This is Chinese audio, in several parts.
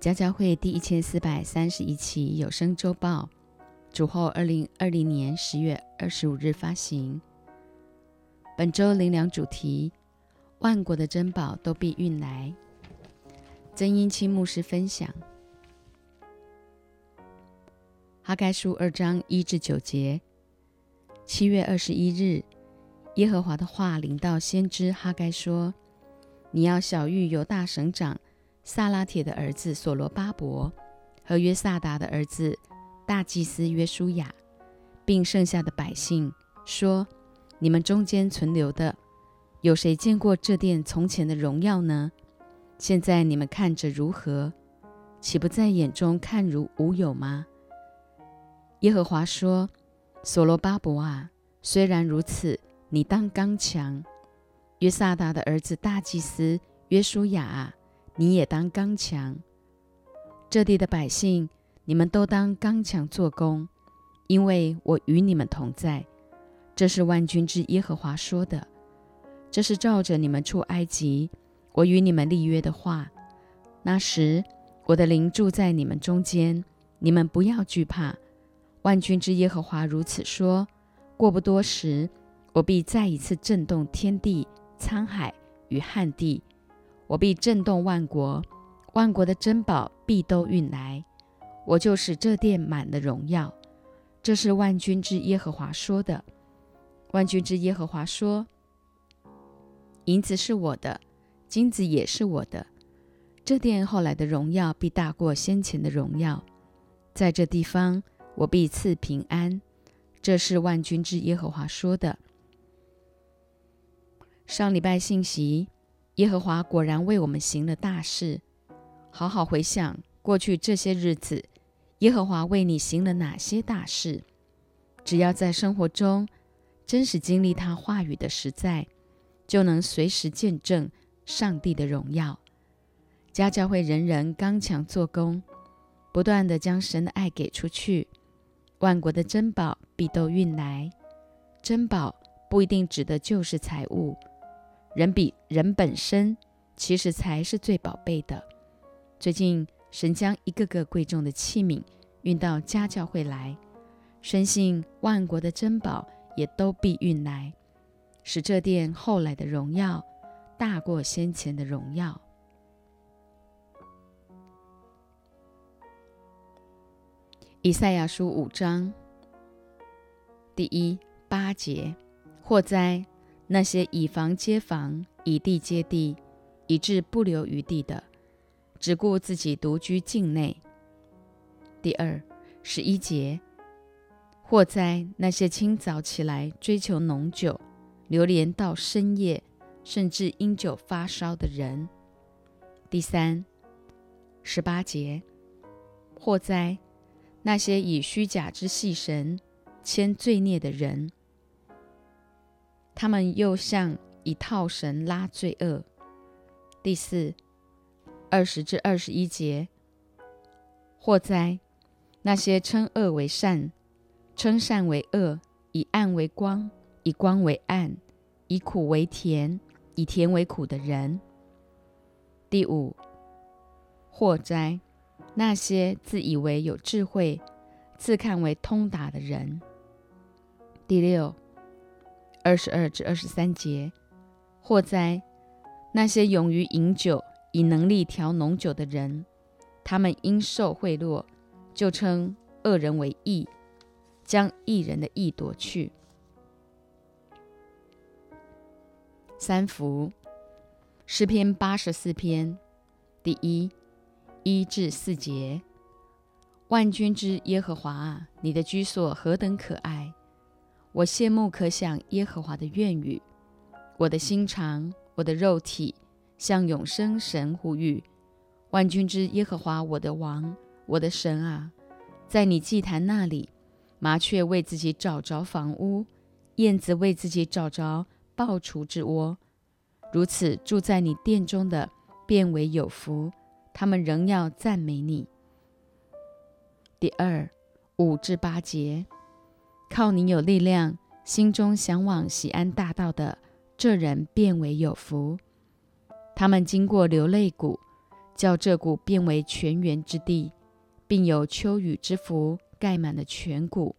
家教会第一千四百三十一期有声周报，主后二零二零年十月二十五日发行。本周灵粮主题：万国的珍宝都必运来。曾英清牧师分享：哈该书二章一至九节。七月二十一日，耶和华的话临到先知哈该说：“你要小谕犹大省长。”萨拉铁的儿子所罗巴伯和约萨达的儿子大祭司约书亚，并剩下的百姓说：“你们中间存留的，有谁见过这殿从前的荣耀呢？现在你们看着如何？岂不在眼中看如无有吗？”耶和华说：“所罗巴伯啊，虽然如此，你当刚强；约萨达的儿子大祭司约书亚啊。”你也当刚强，这地的百姓，你们都当刚强做工，因为我与你们同在。这是万军之耶和华说的。这是照着你们出埃及，我与你们立约的话。那时，我的灵住在你们中间，你们不要惧怕。万军之耶和华如此说：过不多时，我必再一次震动天地、沧海与旱地。我必震动万国，万国的珍宝必都运来，我就使这殿满了荣耀。这是万军之耶和华说的。万军之耶和华说：“银子是我的，金子也是我的。这殿后来的荣耀必大过先前的荣耀。在这地方，我必赐平安。”这是万军之耶和华说的。上礼拜信息。耶和华果然为我们行了大事。好好回想过去这些日子，耶和华为你行了哪些大事？只要在生活中真实经历他话语的实在，就能随时见证上帝的荣耀。家教会人人刚强做工，不断的将神的爱给出去，万国的珍宝必都运来。珍宝不一定指的就是财物。人比人本身，其实才是最宝贝的。最近，神将一个个贵重的器皿运到家教会来，深信万国的珍宝也都必运来，使这殿后来的荣耀大过先前的荣耀。以赛亚书五章第一八节，祸灾。那些以房接房、以地接地，以致不留余地的，只顾自己独居境内。第二十一节，祸灾那些清早起来追求浓酒，流连到深夜，甚至因酒发烧的人。第三十八节，祸灾那些以虚假之戏神牵罪孽的人。他们又像以套绳拉罪恶。第四，二十至二十一节，祸灾那些称恶为善，称善为恶，以暗为光，以光为暗，以苦为甜，以甜为苦的人。第五，祸灾那些自以为有智慧，自看为通达的人。第六。二十二至二十三节，祸灾那些勇于饮酒、以能力调浓酒的人，他们因受贿赂，就称恶人为义，将义人的义夺去。三福诗篇八十四篇第一一至四节，万军之耶和华啊，你的居所何等可爱！我羡慕可想耶和华的愿语，我的心肠，我的肉体，向永生神呼吁。万军之耶和华，我的王，我的神啊，在你祭坛那里，麻雀为自己找着房屋，燕子为自己找着抱雏之窝。如此住在你殿中的，变为有福，他们仍要赞美你。第二五至八节。靠你有力量，心中向往喜安大道的这人变为有福。他们经过流泪谷，叫这谷变为泉源之地，并有秋雨之福盖满了全谷。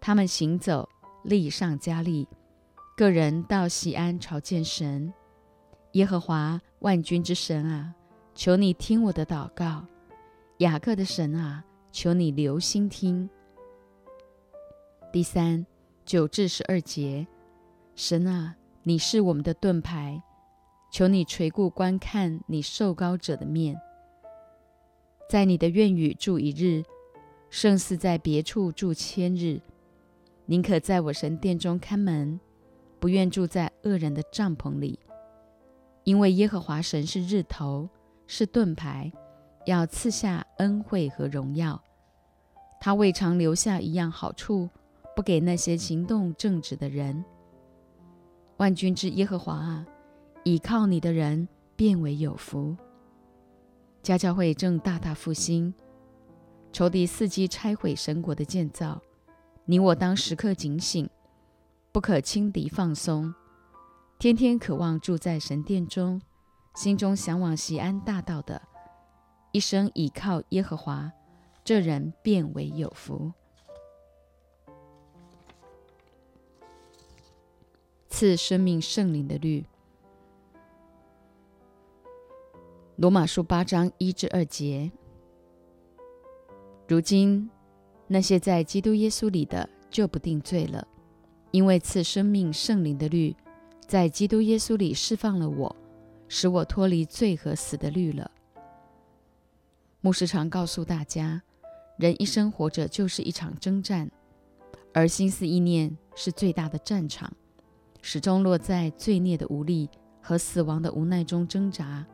他们行走，力上加力，个人到西安朝见神。耶和华万军之神啊，求你听我的祷告；雅各的神啊，求你留心听。第三九至十二节，神啊，你是我们的盾牌，求你垂顾观看你受膏者的面，在你的院宇住一日，胜似在别处住千日。宁可在我神殿中看门，不愿住在恶人的帐篷里。因为耶和华神是日头，是盾牌，要赐下恩惠和荣耀。他未尝留下一样好处，不给那些行动正直的人。万军之耶和华啊，倚靠你的人变为有福。家教会正大大复兴，仇敌伺机拆毁神国的建造，你我当时刻警醒，不可轻敌放松。天天渴望住在神殿中，心中向往西安大道的，一生倚靠耶和华，这人变为有福。赐生命圣灵的律，罗马书八章一至二节。如今那些在基督耶稣里的，就不定罪了，因为赐生命圣灵的律。在基督耶稣里释放了我，使我脱离罪和死的律了。牧师常告诉大家，人一生活着就是一场征战，而心思意念是最大的战场，始终落在罪孽的无力和死亡的无奈中挣扎。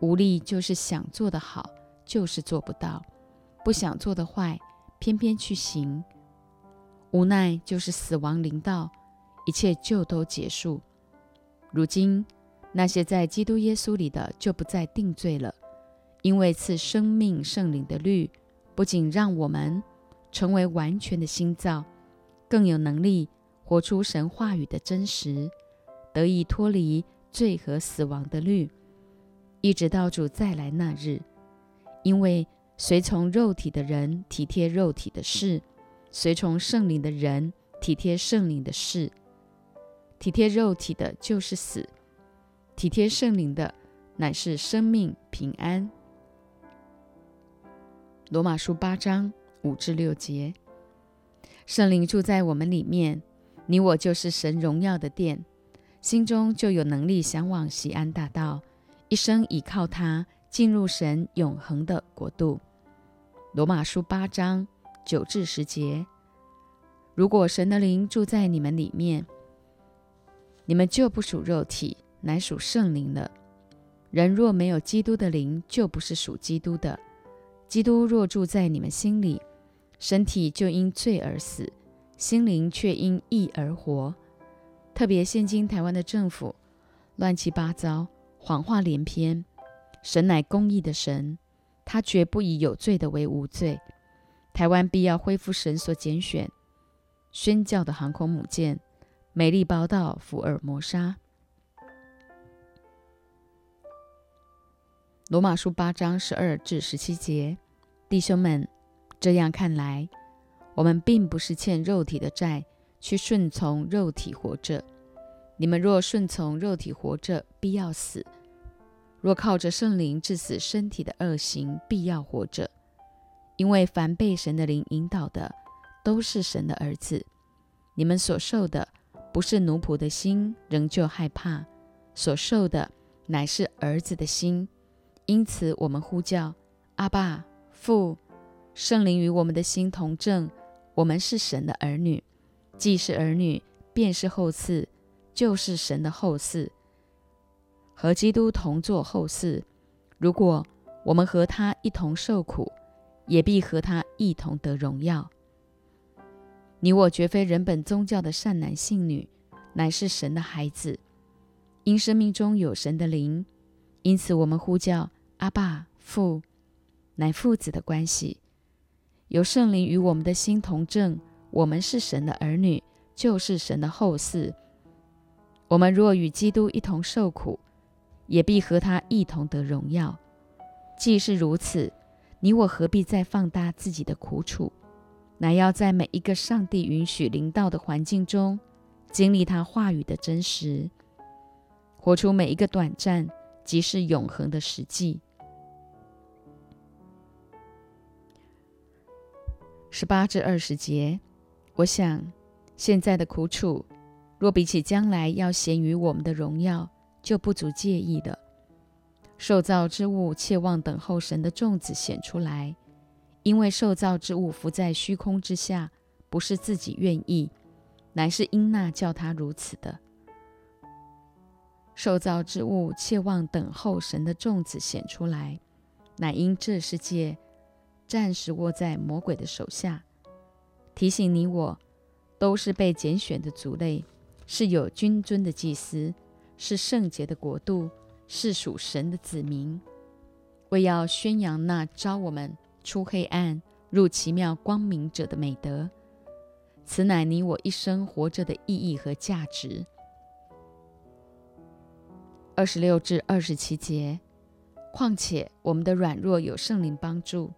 无力就是想做的好，就是做不到；不想做的坏，偏偏去行。无奈就是死亡临到，一切就都结束。如今，那些在基督耶稣里的就不再定罪了，因为赐生命圣灵的律，不仅让我们成为完全的新造，更有能力活出神话语的真实，得以脱离罪和死亡的律，一直到主再来那日。因为随从肉体的人体贴肉体的事，随从圣灵的人体贴圣灵的事。体贴肉体的，就是死；体贴圣灵的，乃是生命平安。罗马书八章五至六节，圣灵住在我们里面，你我就是神荣耀的殿，心中就有能力向往喜安大道，一生倚靠他，进入神永恒的国度。罗马书八章九至十节，如果神的灵住在你们里面。你们就不属肉体，乃属圣灵了。人若没有基督的灵，就不是属基督的。基督若住在你们心里，身体就因罪而死，心灵却因义而活。特别现今台湾的政府乱七八糟，谎话连篇。神乃公义的神，他绝不以有罪的为无罪。台湾必要恢复神所拣选、宣教的航空母舰。美丽报道福尔摩沙。罗马书八章十二至十七节，弟兄们，这样看来，我们并不是欠肉体的债，去顺从肉体活着。你们若顺从肉体活着，必要死；若靠着圣灵致死身体的恶行，必要活着。因为凡被神的灵引导的，都是神的儿子。你们所受的。不是奴仆的心仍旧害怕，所受的乃是儿子的心。因此，我们呼叫阿爸父，圣灵与我们的心同证，我们是神的儿女。既是儿女，便是后嗣，就是神的后嗣，和基督同作后嗣。如果我们和他一同受苦，也必和他一同得荣耀。你我绝非人本宗教的善男信女，乃是神的孩子。因生命中有神的灵，因此我们呼叫阿爸父，乃父子的关系。有圣灵与我们的心同证，我们是神的儿女，就是神的后嗣。我们若与基督一同受苦，也必和他一同得荣耀。既是如此，你我何必再放大自己的苦楚？乃要在每一个上帝允许临到的环境中，经历他话语的真实，活出每一个短暂即是永恒的实际。十八至二十节，我想现在的苦楚，若比起将来要显于我们的荣耀，就不足介意的。受造之物切望等候神的种子显出来，因为受造之物浮在虚空之下，不是自己愿意，乃是因那叫他如此的。受造之物切望等候神的种子显出来，乃因这世界。暂时握在魔鬼的手下，提醒你我都是被拣选的族类，是有君尊的祭司，是圣洁的国度，是属神的子民，为要宣扬那招我们出黑暗入奇妙光明者的美德。此乃你我一生活着的意义和价值。二十六至二十七节，况且我们的软弱有圣灵帮助。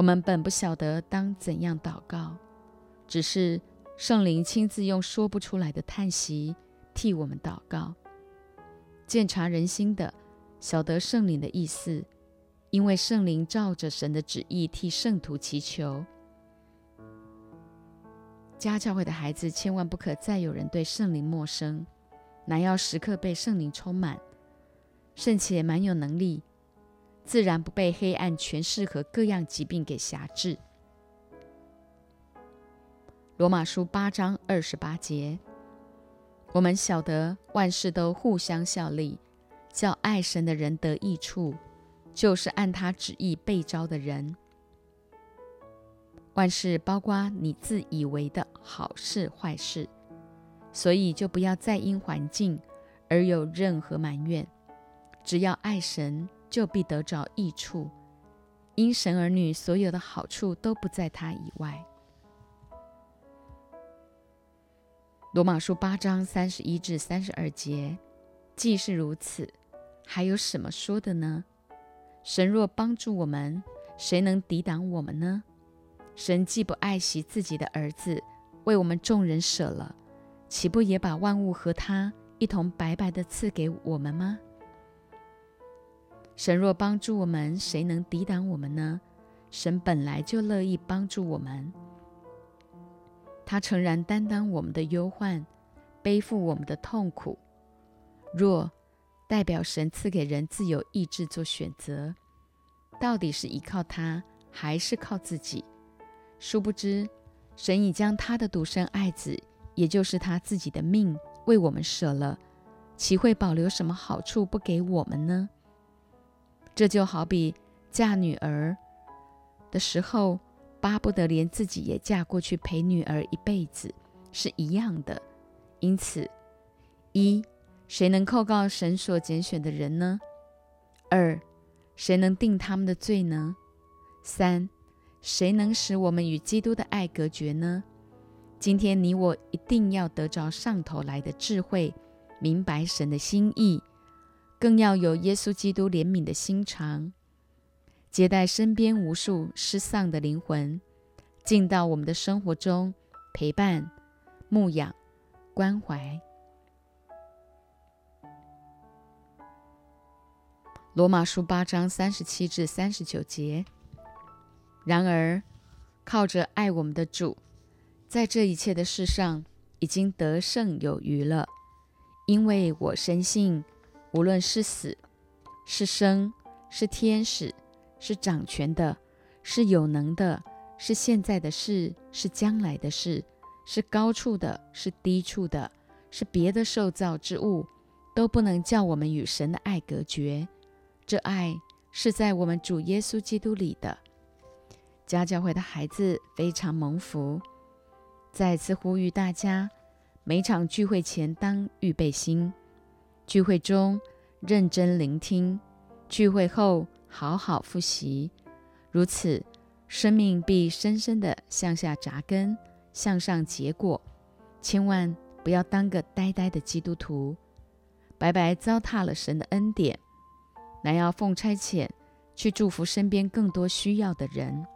我们本不晓得当怎样祷告，只是圣灵亲自用说不出来的叹息替我们祷告。鉴察人心的，晓得圣灵的意思，因为圣灵照着神的旨意替圣徒祈求。家教会的孩子千万不可再有人对圣灵陌生，乃要时刻被圣灵充满，甚且蛮有能力。自然不被黑暗权势和各样疾病给辖制。罗马书八章二十八节，我们晓得万事都互相效力，叫爱神的人得益处，就是按他旨意被招的人。万事包括你自以为的好事坏事，所以就不要再因环境而有任何埋怨，只要爱神。就必得着益处，因神儿女所有的好处都不在他以外。罗马书八章三十一至三十二节，既是如此，还有什么说的呢？神若帮助我们，谁能抵挡我们呢？神既不爱惜自己的儿子，为我们众人舍了，岂不也把万物和他一同白白的赐给我们吗？神若帮助我们，谁能抵挡我们呢？神本来就乐意帮助我们，他诚然担当我们的忧患，背负我们的痛苦。若代表神赐给人自由意志做选择，到底是依靠他，还是靠自己？殊不知，神已将他的独生爱子，也就是他自己的命，为我们舍了，岂会保留什么好处不给我们呢？这就好比嫁女儿的时候，巴不得连自己也嫁过去陪女儿一辈子，是一样的。因此，一，谁能控告神所拣选的人呢？二，谁能定他们的罪呢？三，谁能使我们与基督的爱隔绝呢？今天你我一定要得着上头来的智慧，明白神的心意。更要有耶稣基督怜悯的心肠，接待身边无数失丧的灵魂，进到我们的生活中，陪伴、牧养、关怀。罗马书八章三十七至三十九节。然而，靠着爱我们的主，在这一切的事上已经得胜有余了，因为我深信。无论是死，是生，是天使，是掌权的，是有能的，是现在的事，是将来的事，是高处的，是低处的，是别的受造之物，都不能叫我们与神的爱隔绝。这爱是在我们主耶稣基督里的。家教会的孩子非常蒙福。再次呼吁大家，每场聚会前当预备心。聚会中认真聆听，聚会后好好复习，如此生命必深深的向下扎根，向上结果。千万不要当个呆呆的基督徒，白白糟蹋了神的恩典。乃要奉差遣去祝福身边更多需要的人。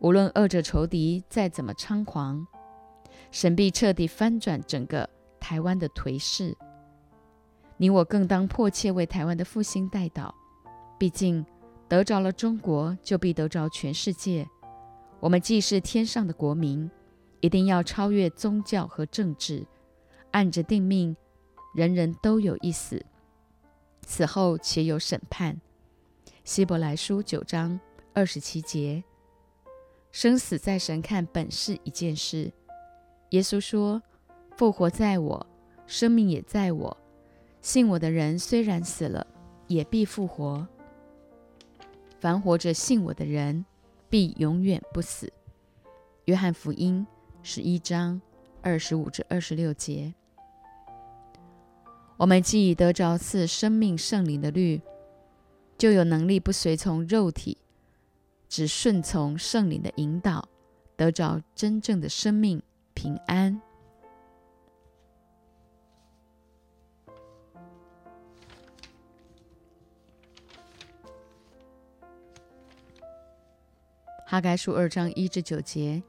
无论恶者仇敌再怎么猖狂，神必彻底翻转整个台湾的颓势。你我更当迫切为台湾的复兴代祷。毕竟得着了中国，就必得着全世界。我们既是天上的国民，一定要超越宗教和政治，按着定命，人人都有一死，死后且有审判。希伯来书九章二十七节。生死在神看本是一件事。耶稣说：“复活在我，生命也在我。信我的人虽然死了，也必复活。凡活着信我的人，必永远不死。”约翰福音十一章二十五至二十六节。我们既已得着赐生命圣灵的律，就有能力不随从肉体。只顺从圣灵的引导，得着真正的生命平安。哈该书二章一至九节，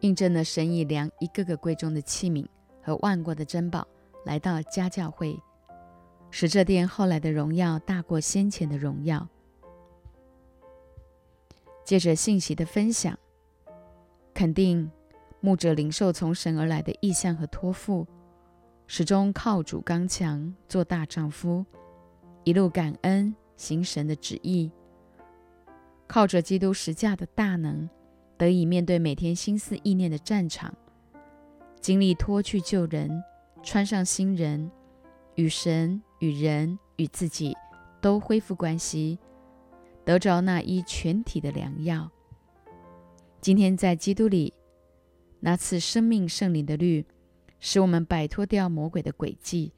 印证了神以量一个个贵重的器皿和万国的珍宝来到家教会，使这殿后来的荣耀大过先前的荣耀。借着信息的分享，肯定牧者领受从神而来的意向和托付，始终靠主刚强，做大丈夫，一路感恩行神的旨意，靠着基督十架的大能，得以面对每天心思意念的战场，经历脱去旧人，穿上新人，与神、与人、与自己都恢复关系。得着那一全体的良药。今天在基督里，那次生命圣灵的律，使我们摆脱掉魔鬼的诡计，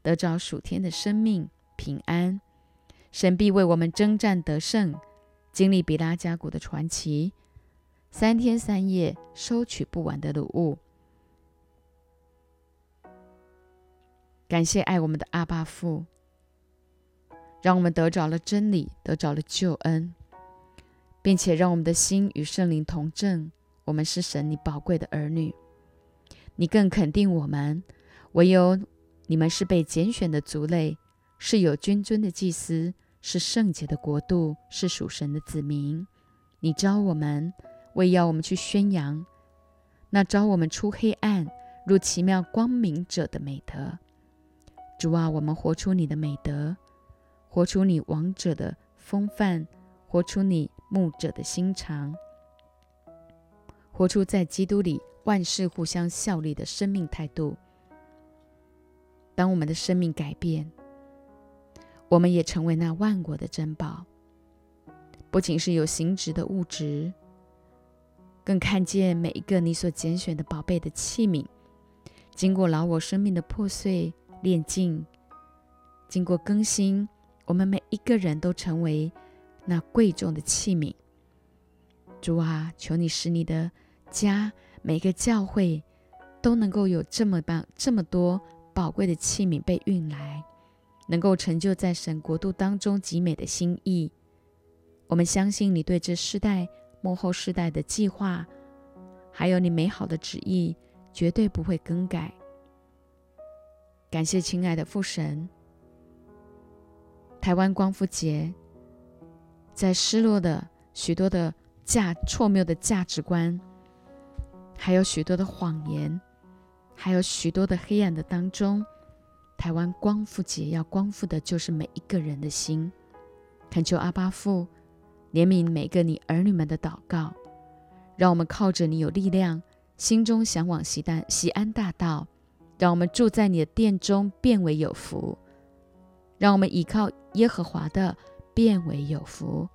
得着属天的生命平安。神必为我们征战得胜，经历比拉加谷的传奇，三天三夜收取不完的礼物。感谢爱我们的阿爸父。让我们得着了真理，得着了救恩，并且让我们的心与圣灵同正。我们是神你宝贵的儿女，你更肯定我们。唯有你们是被拣选的族类，是有君尊的祭司，是圣洁的国度，是属神的子民。你招我们，为要我们去宣扬那招我们出黑暗入奇妙光明者的美德。主啊，我们活出你的美德。活出你王者的风范，活出你牧者的心肠，活出在基督里万事互相效力的生命态度。当我们的生命改变，我们也成为那万国的珍宝。不仅是有形质的物质，更看见每一个你所拣选的宝贝的器皿，经过老我生命的破碎炼净，经过更新。我们每一个人都成为那贵重的器皿。主啊，求你使你的家每个教会都能够有这么棒、这么多宝贵的器皿被运来，能够成就在神国度当中极美的心意。我们相信你对这世代幕后世代的计划，还有你美好的旨意，绝对不会更改。感谢亲爱的父神。台湾光复节，在失落的许多的价错谬的价值观，还有许多的谎言，还有许多的黑暗的当中，台湾光复节要光复的就是每一个人的心。恳求阿巴父怜悯每个你儿女们的祷告，让我们靠着你有力量，心中向往西单西安大道，让我们住在你的殿中，变为有福。让我们依靠耶和华的，变为有福。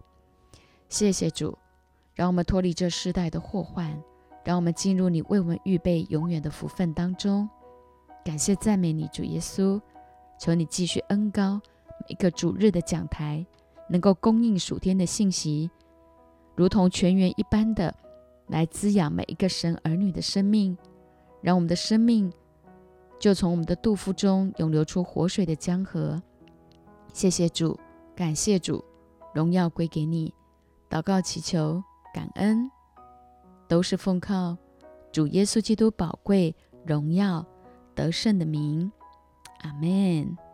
谢谢主，让我们脱离这世代的祸患，让我们进入你为我们预备永远的福分当中。感谢赞美你，主耶稣，求你继续恩高每个主日的讲台，能够供应属天的信息，如同泉源一般的来滋养每一个神儿女的生命，让我们的生命就从我们的肚腹中涌流出活水的江河。谢谢主，感谢主，荣耀归给你。祷告祈求感恩，都是奉靠主耶稣基督宝贵荣耀得胜的名。阿门。